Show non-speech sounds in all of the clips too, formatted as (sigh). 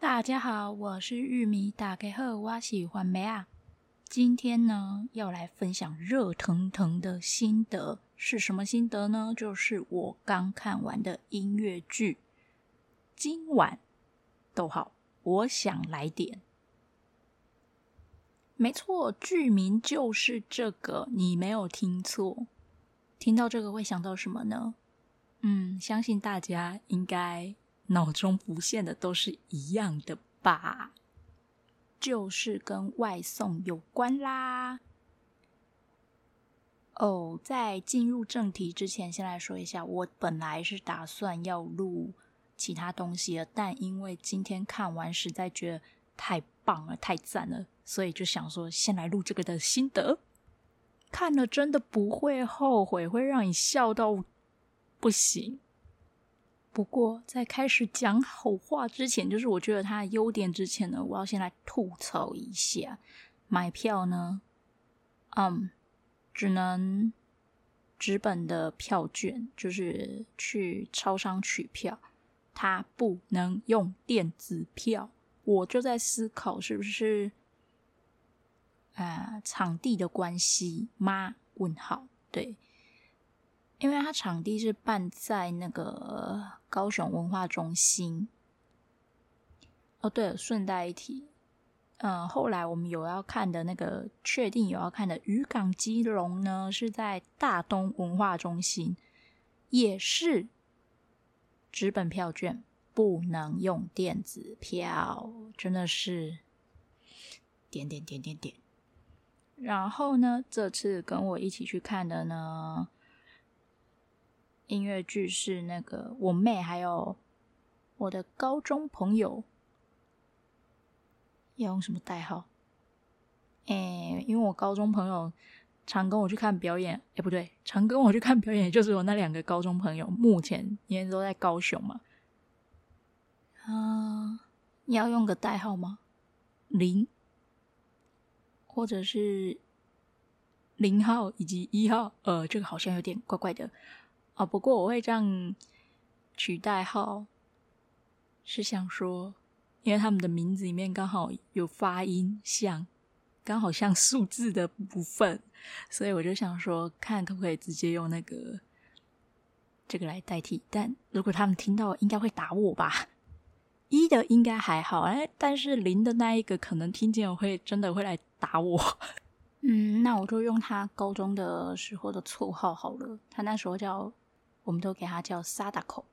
大家好，我是玉米，打开后，我喜欢梅啊。今天呢，要来分享热腾腾的心得，是什么心得呢？就是我刚看完的音乐剧。今晚，逗号，我想来点。没错，剧名就是这个，你没有听错。听到这个会想到什么呢？嗯，相信大家应该脑中浮现的都是一样的吧，就是跟外送有关啦。哦，在进入正题之前，先来说一下，我本来是打算要录其他东西的，但因为今天看完，实在觉得太棒了，太赞了。所以就想说，先来录这个的心得，看了真的不会后悔，会让你笑到不行。不过在开始讲好话之前，就是我觉得它的优点之前呢，我要先来吐槽一下，买票呢，嗯，只能纸本的票券，就是去超商取票，它不能用电子票。我就在思考，是不是？呃，场地的关系吗？问号，对，因为它场地是办在那个高雄文化中心。哦，对了，顺带一提，嗯、后来我们有要看的那个，确定有要看的《渔港基隆》呢，是在大东文化中心，也是纸本票券，不能用电子票，真的是点点点点点。然后呢，这次跟我一起去看的呢，音乐剧是那个我妹还有我的高中朋友，要用什么代号？哎，因为我高中朋友常跟我去看表演，哎，不对，常跟我去看表演，就是我那两个高中朋友，目前因为都在高雄嘛。啊，你要用个代号吗？零。或者是零号以及一号，呃，这个好像有点怪怪的啊。不过我会这样取代号，是想说，因为他们的名字里面刚好有发音像，刚好像数字的部分，所以我就想说，看可不可以直接用那个这个来代替。但如果他们听到，应该会打我吧？一的应该还好，哎，但是零的那一个可能听见我会真的会来打我。嗯，那我就用他高中的时候的绰号好了。他那时候叫，我们都给他叫 Sadako。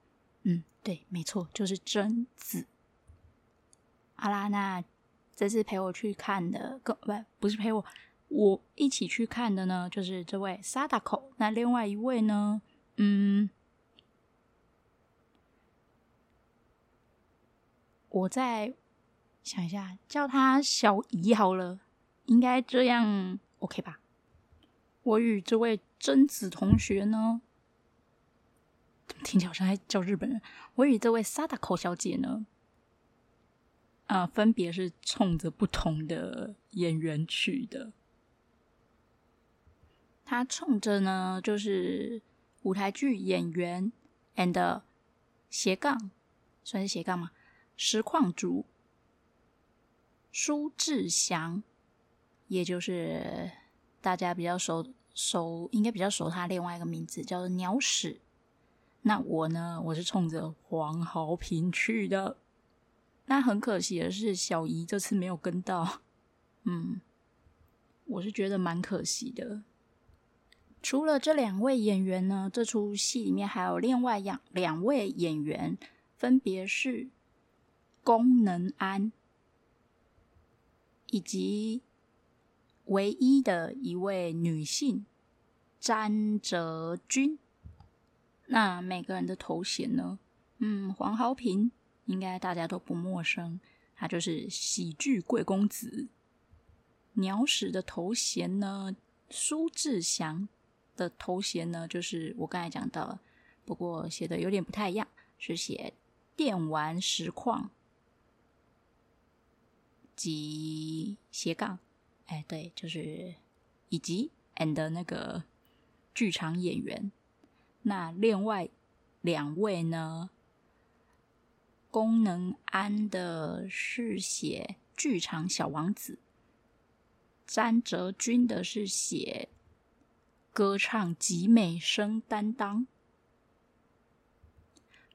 嗯，对，没错，就是贞子。好啦，那这次陪我去看的，不不是陪我，我一起去看的呢，就是这位 Sadako。那另外一位呢，嗯。我再想一下，叫他小姨好了，应该这样 OK 吧？我与这位贞子同学呢，听起来好像在叫日本人。我与这位 Sadako 小姐呢，啊、分别是冲着不同的演员去的。他冲着呢，就是舞台剧演员 and 斜杠，算是斜杠吗？实况主苏志祥，也就是大家比较熟熟，应该比较熟他另外一个名字叫做鸟屎。那我呢，我是冲着黄豪平去的。那很可惜的是，小姨这次没有跟到。嗯，我是觉得蛮可惜的。除了这两位演员呢，这出戏里面还有另外两两位演员，分别是。宫能安，以及唯一的一位女性詹哲君。那每个人的头衔呢？嗯，黄豪平应该大家都不陌生，他就是喜剧贵公子。鸟屎的头衔呢？苏志祥的头衔呢？就是我刚才讲到了，不过写的有点不太一样，是写电玩实况。及斜杠，哎，对，就是以及 and 那个剧场演员。那另外两位呢？功能安的是写剧场小王子，詹哲君的是写歌唱集美声担当。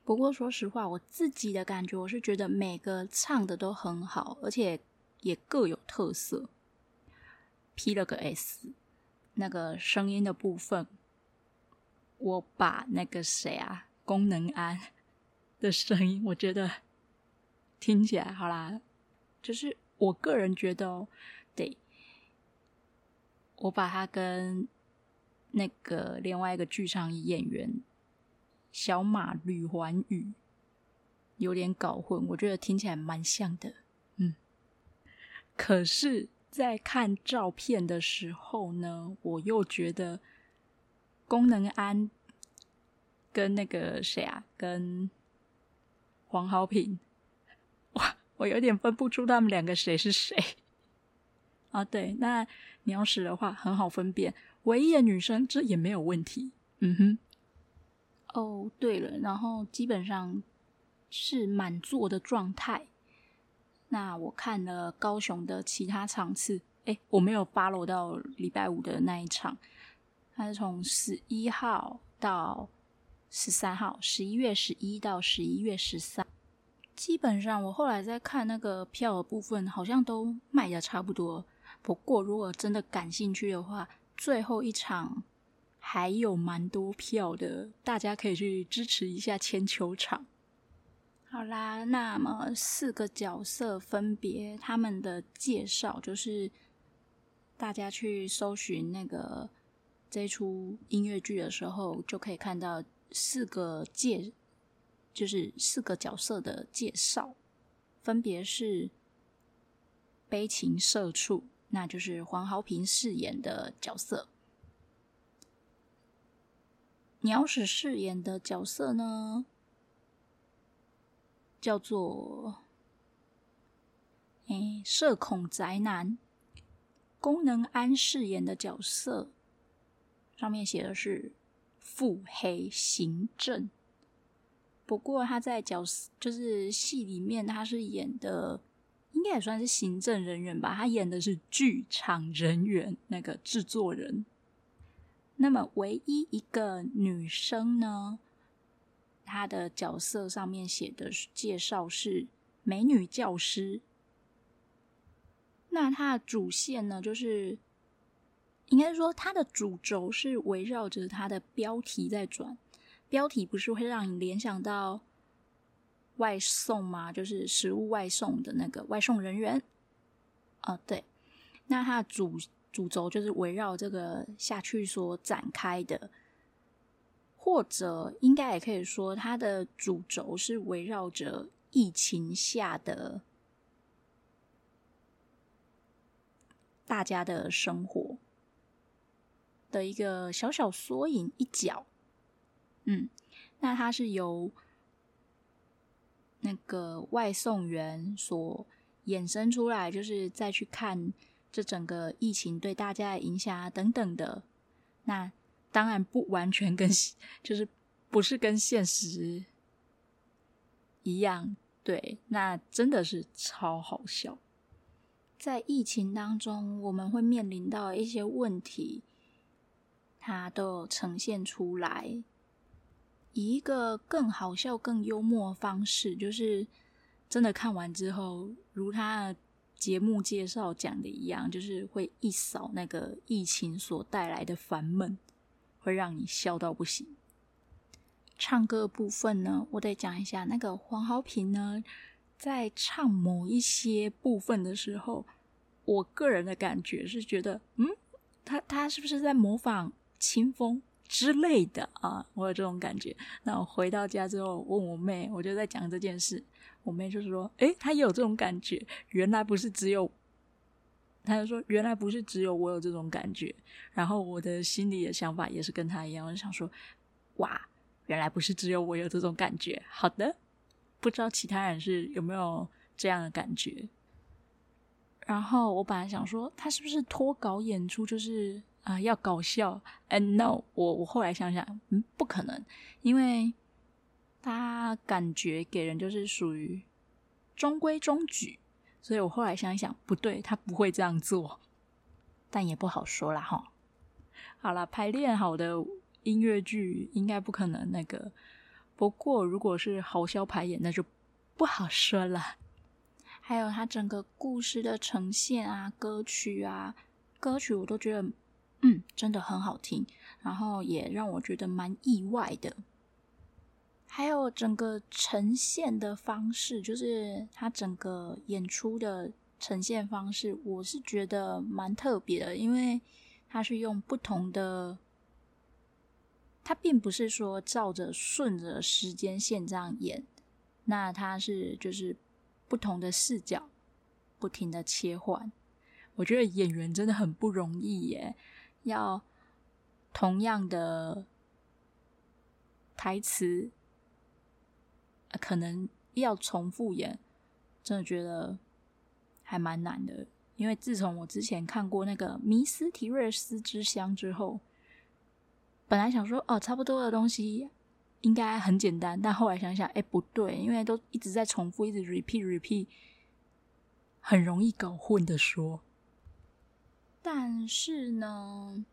不过说实话，我自己的感觉，我是觉得每个唱的都很好，而且也各有特色。P 了个 S，那个声音的部分，我把那个谁啊，功能安的声音，我觉得听起来好啦，就是我个人觉得哦，对，我把他跟那个另外一个剧场演员小马吕环宇有点搞混，我觉得听起来蛮像的，嗯，可是。在看照片的时候呢，我又觉得功能安跟那个谁啊，跟黄豪平，(laughs) 哇，我有点分不出他们两个谁是谁啊。(laughs) 对，那鸟屎的话很好分辨，唯一的女生这也没有问题。嗯哼。哦，对了，然后基本上是满座的状态。那我看了高雄的其他场次，哎，我没有 follow 到礼拜五的那一场，它是从十一号到十三号，十一月十一到十一月十三。基本上我后来在看那个票的部分，好像都卖的差不多。不过如果真的感兴趣的话，最后一场还有蛮多票的，大家可以去支持一下千球场。好啦，那么四个角色分别他们的介绍，就是大家去搜寻那个这出音乐剧的时候，就可以看到四个介，就是四个角色的介绍，分别是悲情社畜，那就是黄豪平饰演的角色；鸟屎饰演的角色呢，叫做“诶，社恐宅男”，功能安饰演的角色上面写的是“腹黑行政”，不过他在角色就是戏里面，他是演的应该也算是行政人员吧，他演的是剧场人员那个制作人。那么唯一一个女生呢？她的角色上面写的介绍是美女教师，那她的主线呢，就是应该说他的主轴是围绕着他的标题在转。标题不是会让你联想到外送吗？就是食物外送的那个外送人员。哦，对，那他的主主轴就是围绕这个下去所展开的。或者应该也可以说，它的主轴是围绕着疫情下的大家的生活的一个小小缩影一角。嗯，那它是由那个外送员所衍生出来，就是再去看这整个疫情对大家的影响啊等等的那。当然不完全跟，就是不是跟现实一样，对，那真的是超好笑。在疫情当中，我们会面临到一些问题，它都有呈现出来，以一个更好笑、更幽默的方式，就是真的看完之后，如他的节目介绍讲的一样，就是会一扫那个疫情所带来的烦闷。会让你笑到不行。唱歌部分呢，我得讲一下，那个黄豪平呢，在唱某一些部分的时候，我个人的感觉是觉得，嗯，他他是不是在模仿清风之类的啊？我有这种感觉。那我回到家之后问我妹，我就在讲这件事，我妹就是说，诶，她也有这种感觉，原来不是只有。她就说：“原来不是只有我有这种感觉。”然后我的心里的想法也是跟她一样，我就想说：“哇，原来不是只有我有这种感觉。”好的，不知道其他人是有没有这样的感觉。然后我本来想说，他是不是脱稿演出，就是啊、要搞笑？And no，我我后来想想，嗯，不可能，因为他感觉给人就是属于中规中矩，所以我后来想一想，不对，他不会这样做，但也不好说啦哈。好了，排练好的音乐剧应该不可能那个，不过如果是好笑排演，那就不好说了。还有他整个故事的呈现啊，歌曲啊，歌曲我都觉得，嗯，真的很好听，然后也让我觉得蛮意外的。还有整个呈现的方式，就是他整个演出的呈现方式，我是觉得蛮特别的，因为他是用不同的，他并不是说照着顺着时间线这样演，那他是就是不同的视角，不停的切换。我觉得演员真的很不容易耶，要同样的台词。可能要重复演，真的觉得还蛮难的。因为自从我之前看过那个《迷斯提瑞斯之乡》之后，本来想说哦，差不多的东西应该很简单，但后来想想，哎，不对，因为都一直在重复，一直 repeat repeat，很容易搞混的说。但是呢，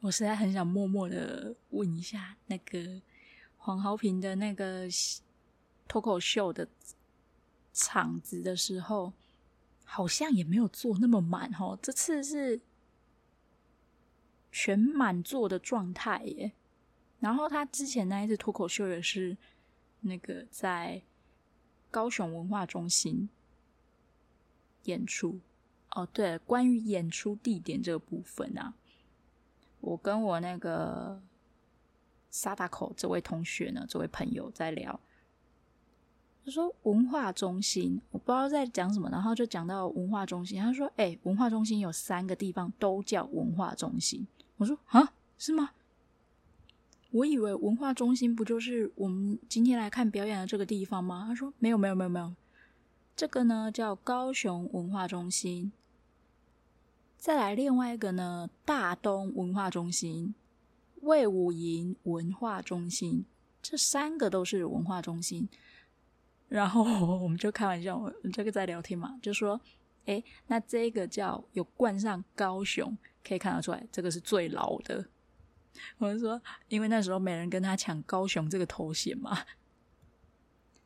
我实在很想默默的问一下那个。黄豪平的那个脱口秀的场子的时候，好像也没有坐那么满哦。这次是全满座的状态耶。然后他之前那一次脱口秀也是那个在高雄文化中心演出。哦，对，关于演出地点这个部分啊，我跟我那个。沙大口这位同学呢，这位朋友在聊，他说文化中心，我不知道在讲什么，然后就讲到文化中心。他说：“哎、文化中心有三个地方都叫文化中心。”我说：“啊，是吗？我以为文化中心不就是我们今天来看表演的这个地方吗？”他说：“没有，没有，没有，没有，这个呢叫高雄文化中心。再来另外一个呢，大东文化中心。”魏武营文化中心，这三个都是文化中心。然后 (laughs) 我们就开玩笑，这个在聊天嘛，就说：“哎，那这个叫有冠上高雄，可以看得出来，这个是最老的。”我就说，因为那时候没人跟他抢高雄这个头衔嘛。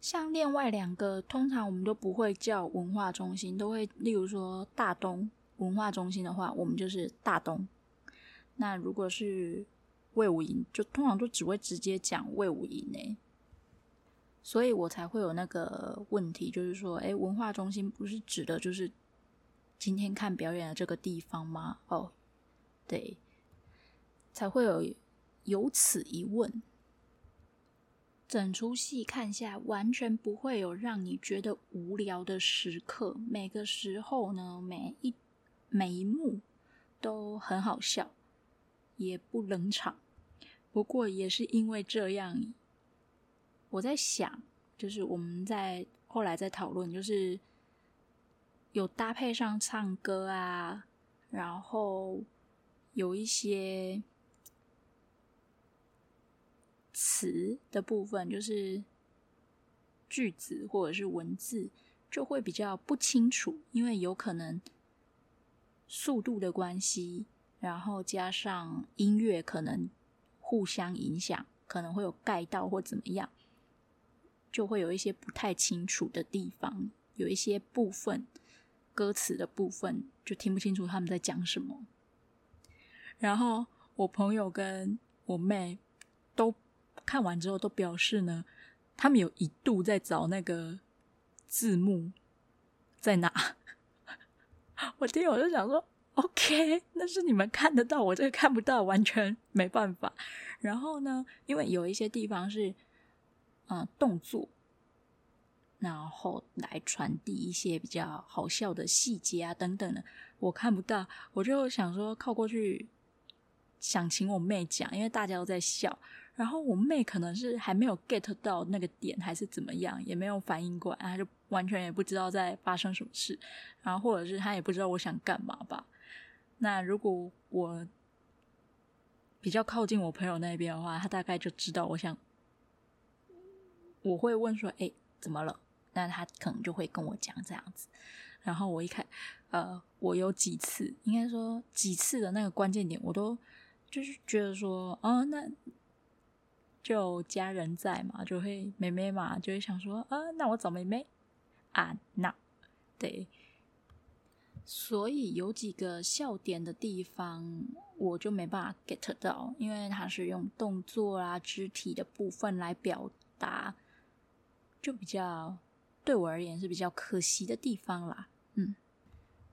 像另外两个，通常我们都不会叫文化中心，都会例如说大东文化中心的话，我们就是大东。那如果是魏武营就通常都只会直接讲魏武营呢，所以我才会有那个问题，就是说，哎，文化中心不是指的就是今天看表演的这个地方吗？哦，对，才会有有此一问。整出戏看下，完全不会有让你觉得无聊的时刻，每个时候呢，每一每一幕都很好笑，也不冷场。不过也是因为这样，我在想，就是我们在后来在讨论，就是有搭配上唱歌啊，然后有一些词的部分，就是句子或者是文字就会比较不清楚，因为有可能速度的关系，然后加上音乐可能。互相影响，可能会有盖到或怎么样，就会有一些不太清楚的地方，有一些部分歌词的部分就听不清楚他们在讲什么。然后我朋友跟我妹都看完之后都表示呢，他们有一度在找那个字幕在哪。我听我就想说。OK，(laughs) 那是你们看得到，我这个看不到，完全 (laughs) 没办法。然后呢，因为有一些地方是，嗯、动作，然后来传递一些比较好笑的细节啊等等的，我看不到，我就想说靠过去，想请我妹讲，因为大家都在笑。然后我妹可能是还没有 get 到那个点，还是怎么样，也没有反应过来，她就完全也不知道在发生什么事。然后或者是她也不知道我想干嘛吧。那如果我比较靠近我朋友那边的话，他大概就知道我想，我会问说：“哎，怎么了？”那他可能就会跟我讲这样子。然后我一看，呃，我有几次，应该说几次的那个关键点，我都就是觉得说，哦，那就家人在嘛，就会妹妹嘛，就会想说，啊，那我找妹妹啊，那对。所以有几个笑点的地方，我就没办法 get 到，因为它是用动作啊、肢体的部分来表达，就比较对我而言是比较可惜的地方啦。嗯，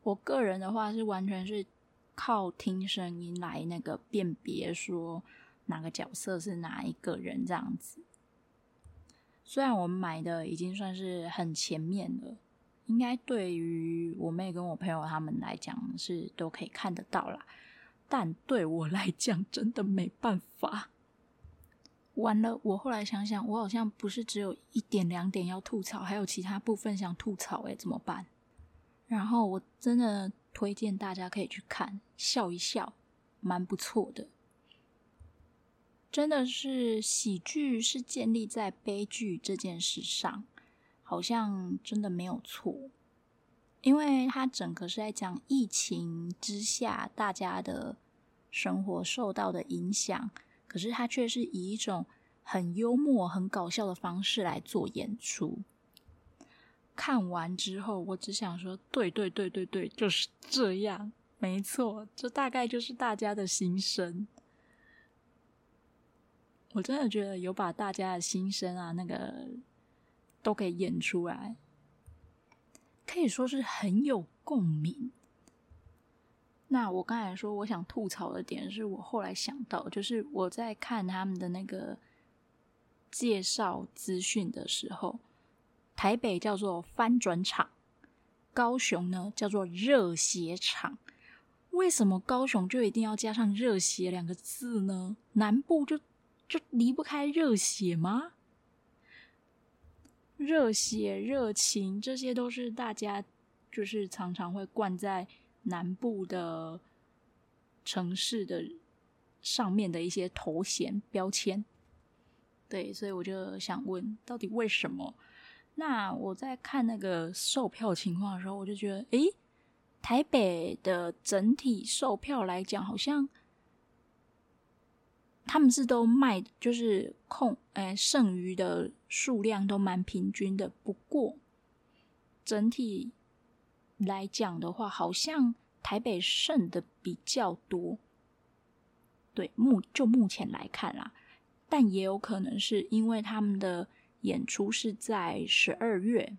我个人的话是完全是靠听声音来那个辨别说哪个角色是哪一个人这样子。虽然我们买的已经算是很前面了。应该对于我妹跟我朋友他们来讲是都可以看得到啦，但对我来讲真的没办法。完了，我后来想想，我好像不是只有一点两点要吐槽，还有其他部分想吐槽，诶，怎么办？然后我真的推荐大家可以去看，笑一笑，蛮不错的。真的是喜剧是建立在悲剧这件事上。好像真的没有错，因为它整个是在讲疫情之下大家的生活受到的影响，可是它却是以一种很幽默、很搞笑的方式来做演出。看完之后，我只想说：对对对对对，就是这样，没错，这大概就是大家的心声。我真的觉得有把大家的心声啊，那个。都给演出来，可以说是很有共鸣。那我刚才说我想吐槽的点，是我后来想到，就是我在看他们的那个介绍资讯的时候，台北叫做翻转场，高雄呢叫做热血场。为什么高雄就一定要加上热血两个字呢？南部就就离不开热血吗？热血、热情，这些都是大家就是常常会冠在南部的城市的上面的一些头衔标签。对，所以我就想问，到底为什么？那我在看那个售票情况的时候，我就觉得，诶，台北的整体售票来讲，好像。他们是都卖，就是空，哎，剩余的数量都蛮平均的。不过整体来讲的话，好像台北剩的比较多。对，目就目前来看啦，但也有可能是因为他们的演出是在十二月，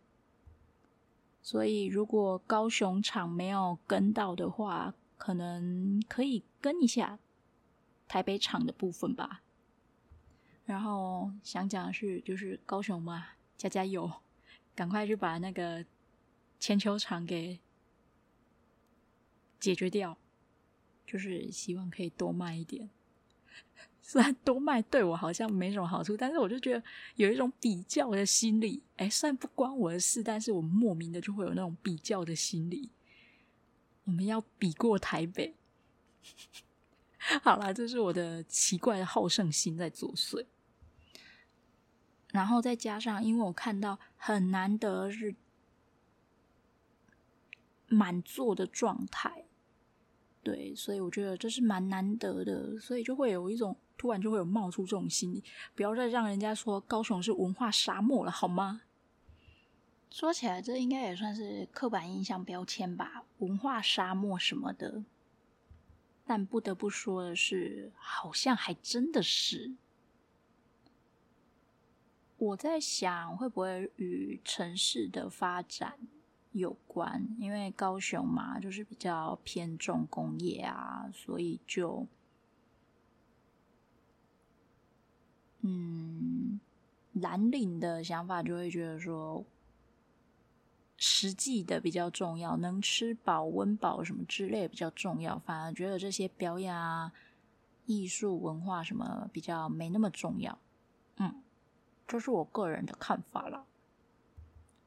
所以如果高雄场没有跟到的话，可能可以跟一下。台北场的部分吧，然后想讲的是，就是高雄嘛，加加油，(laughs) 赶快去把那个千秋场给解决掉，就是希望可以多卖一点。(laughs) 虽然多卖对我好像没什么好处，但是我就觉得有一种比较的心理。哎，虽然不关我的事，但是我莫名的就会有那种比较的心理。我们要比过台北。(laughs) 好啦，这是我的奇怪的好胜心在作祟，然后再加上，因为我看到很难得是满座的状态，对，所以我觉得这是蛮难得的，所以就会有一种突然就会有冒出这种心理，不要再让人家说高雄是文化沙漠了，好吗？说起来，这应该也算是刻板印象标签吧，文化沙漠什么的。但不得不说的是，好像还真的是。我在想，会不会与城市的发展有关？因为高雄嘛，就是比较偏重工业啊，所以就，嗯，蓝领的想法就会觉得说。实际的比较重要，能吃饱、温饱什么之类比较重要，反而觉得这些表演啊、艺术、文化什么比较没那么重要。嗯，这是我个人的看法了。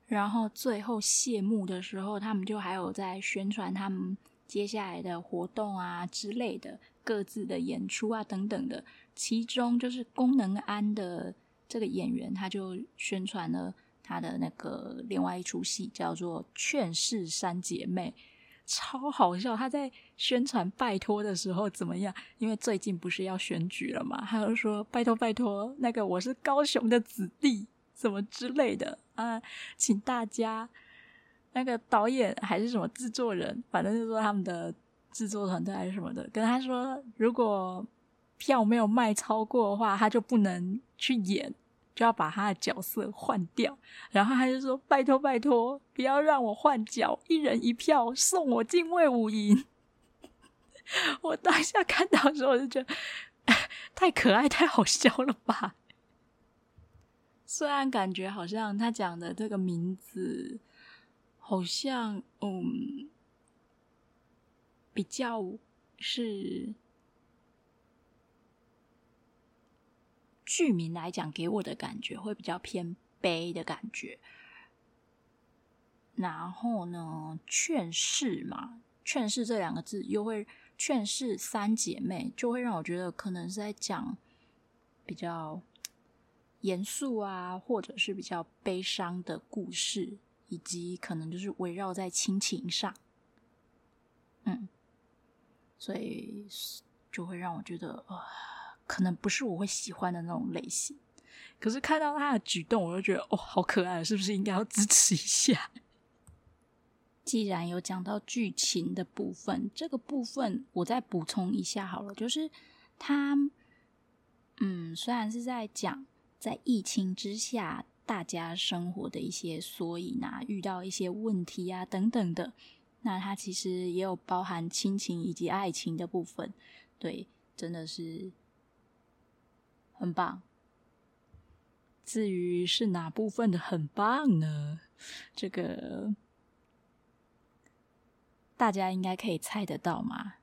然后最后谢幕的时候，他们就还有在宣传他们接下来的活动啊之类的，各自的演出啊等等的。其中就是宫能安的这个演员，他就宣传了他的那个另外一出戏，叫做《劝世三姐妹》。超好笑！他在宣传拜托的时候怎么样？因为最近不是要选举了嘛，他就说拜托拜托，那个我是高雄的子弟，什么之类的啊，请大家那个导演还是什么制作人，反正就是说他们的制作团队还是什么的，跟他说，如果票没有卖超过的话，他就不能去演。就要把他的角色换掉，然后他就说：“拜托拜托，不要让我换角，一人一票，送我进卫武营。(laughs) ”我当下看到的时候，我就觉得太可爱、太好笑了吧。虽然感觉好像他讲的这个名字，好像嗯，比较是。剧名来讲，给我的感觉会比较偏悲的感觉。然后呢，劝世嘛，劝世这两个字又会劝世三姐妹，就会让我觉得可能是在讲比较严肃啊，或者是比较悲伤的故事，以及可能就是围绕在亲情上。嗯，所以就会让我觉得啊。可能不是我会喜欢的那种类型，可是看到他的举动，我就觉得哦，好可爱，是不是应该要支持一下？(laughs) 既然有讲到剧情的部分，这个部分我再补充一下好了，就是他，嗯，虽然是在讲在疫情之下大家生活的一些缩影啊，遇到一些问题啊等等的，那它其实也有包含亲情以及爱情的部分，对，真的是。很棒。至于是哪部分的很棒呢？这个大家应该可以猜得到吗？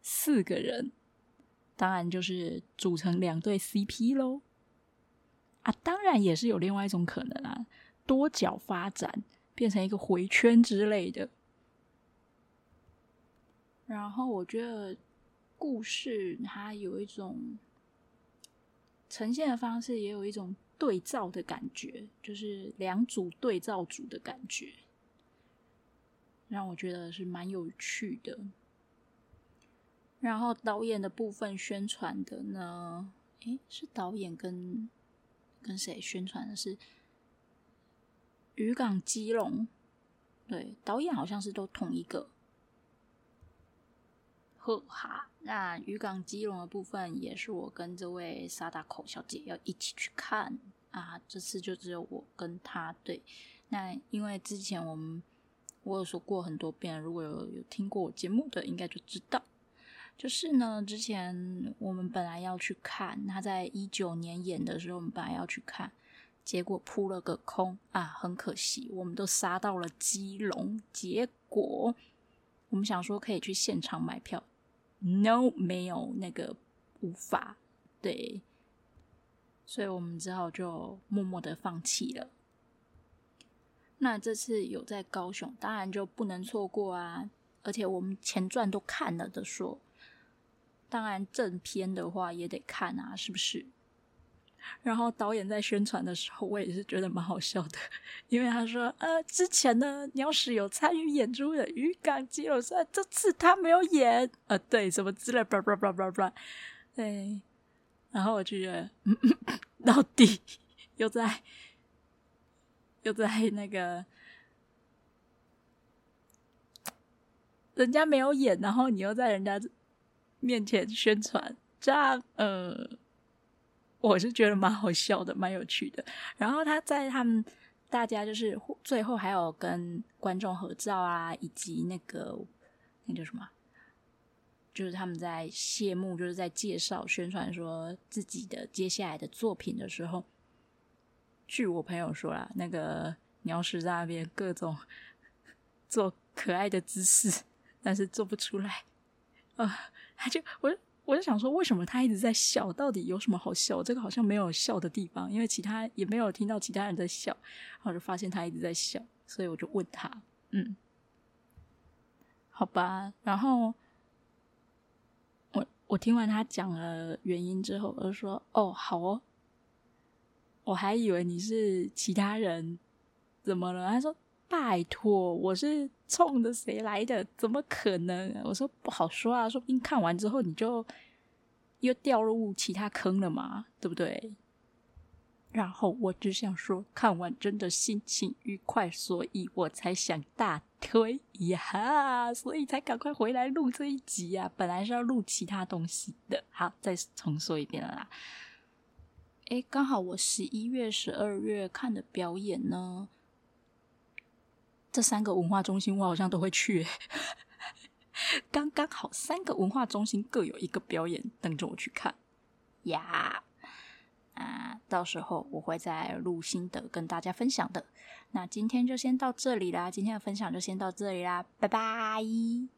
四个人，当然就是组成两对 CP 喽。啊，当然也是有另外一种可能啊，多角发展变成一个回圈之类的。然后我觉得故事它有一种。呈现的方式也有一种对照的感觉，就是两组对照组的感觉，让我觉得是蛮有趣的。然后导演的部分宣传的呢，诶，是导演跟跟谁宣传的？是渔港基隆，对，导演好像是都同一个。呵哈。那渔港基隆的部分也是我跟这位沙达口小姐要一起去看啊，这次就只有我跟她。对，那因为之前我们我有说过很多遍，如果有有听过我节目的，应该就知道，就是呢，之前我们本来要去看，他在一九年演的时候，我们本来要去看，结果扑了个空啊，很可惜，我们都杀到了基隆，结果我们想说可以去现场买票。No，没有那个无法对，所以我们只好就默默的放弃了。那这次有在高雄，当然就不能错过啊！而且我们前传都看了的说，当然正片的话也得看啊，是不是？然后导演在宣传的时候，我也是觉得蛮好笑的，因为他说：“呃，之前呢，鸟屎有参与演出的渔港基隆赛，这次他没有演，呃，对，什么之类，叭叭叭叭叭，对。”然后我就觉得，嗯，(laughs) 到底又在又在那个人家没有演，然后你又在人家面前宣传，这样，呃。我是觉得蛮好笑的，蛮有趣的。然后他在他们大家就是最后还有跟观众合照啊，以及那个那叫什么，就是他们在谢幕，就是在介绍宣传说自己的接下来的作品的时候，据我朋友说啦，那个鸟屎在那边各种 (laughs) 做可爱的姿势，但是做不出来啊、他就我。我就想说，为什么他一直在笑？到底有什么好笑？这个好像没有笑的地方，因为其他也没有听到其他人在笑，然后就发现他一直在笑，所以我就问他，嗯，好吧。然后我我听完他讲了原因之后，我就说：“哦，好哦。”我还以为你是其他人，怎么了？他说：“拜托，我是冲着谁来的？怎么可能？”我说：“不好说啊，说不定看完之后你就又掉入其他坑了嘛，对不对？”然后我只想说，看完真的心情愉快，所以我才想大推呀，所以才赶快回来录这一集呀。本来是要录其他东西的，好，再重说一遍啦。诶，刚好我十一月、十二月看的表演呢，这三个文化中心我好像都会去，(laughs) 刚刚好三个文化中心各有一个表演等着我去看呀。啊，到时候我会再录心得跟大家分享的。那今天就先到这里啦，今天的分享就先到这里啦，拜拜。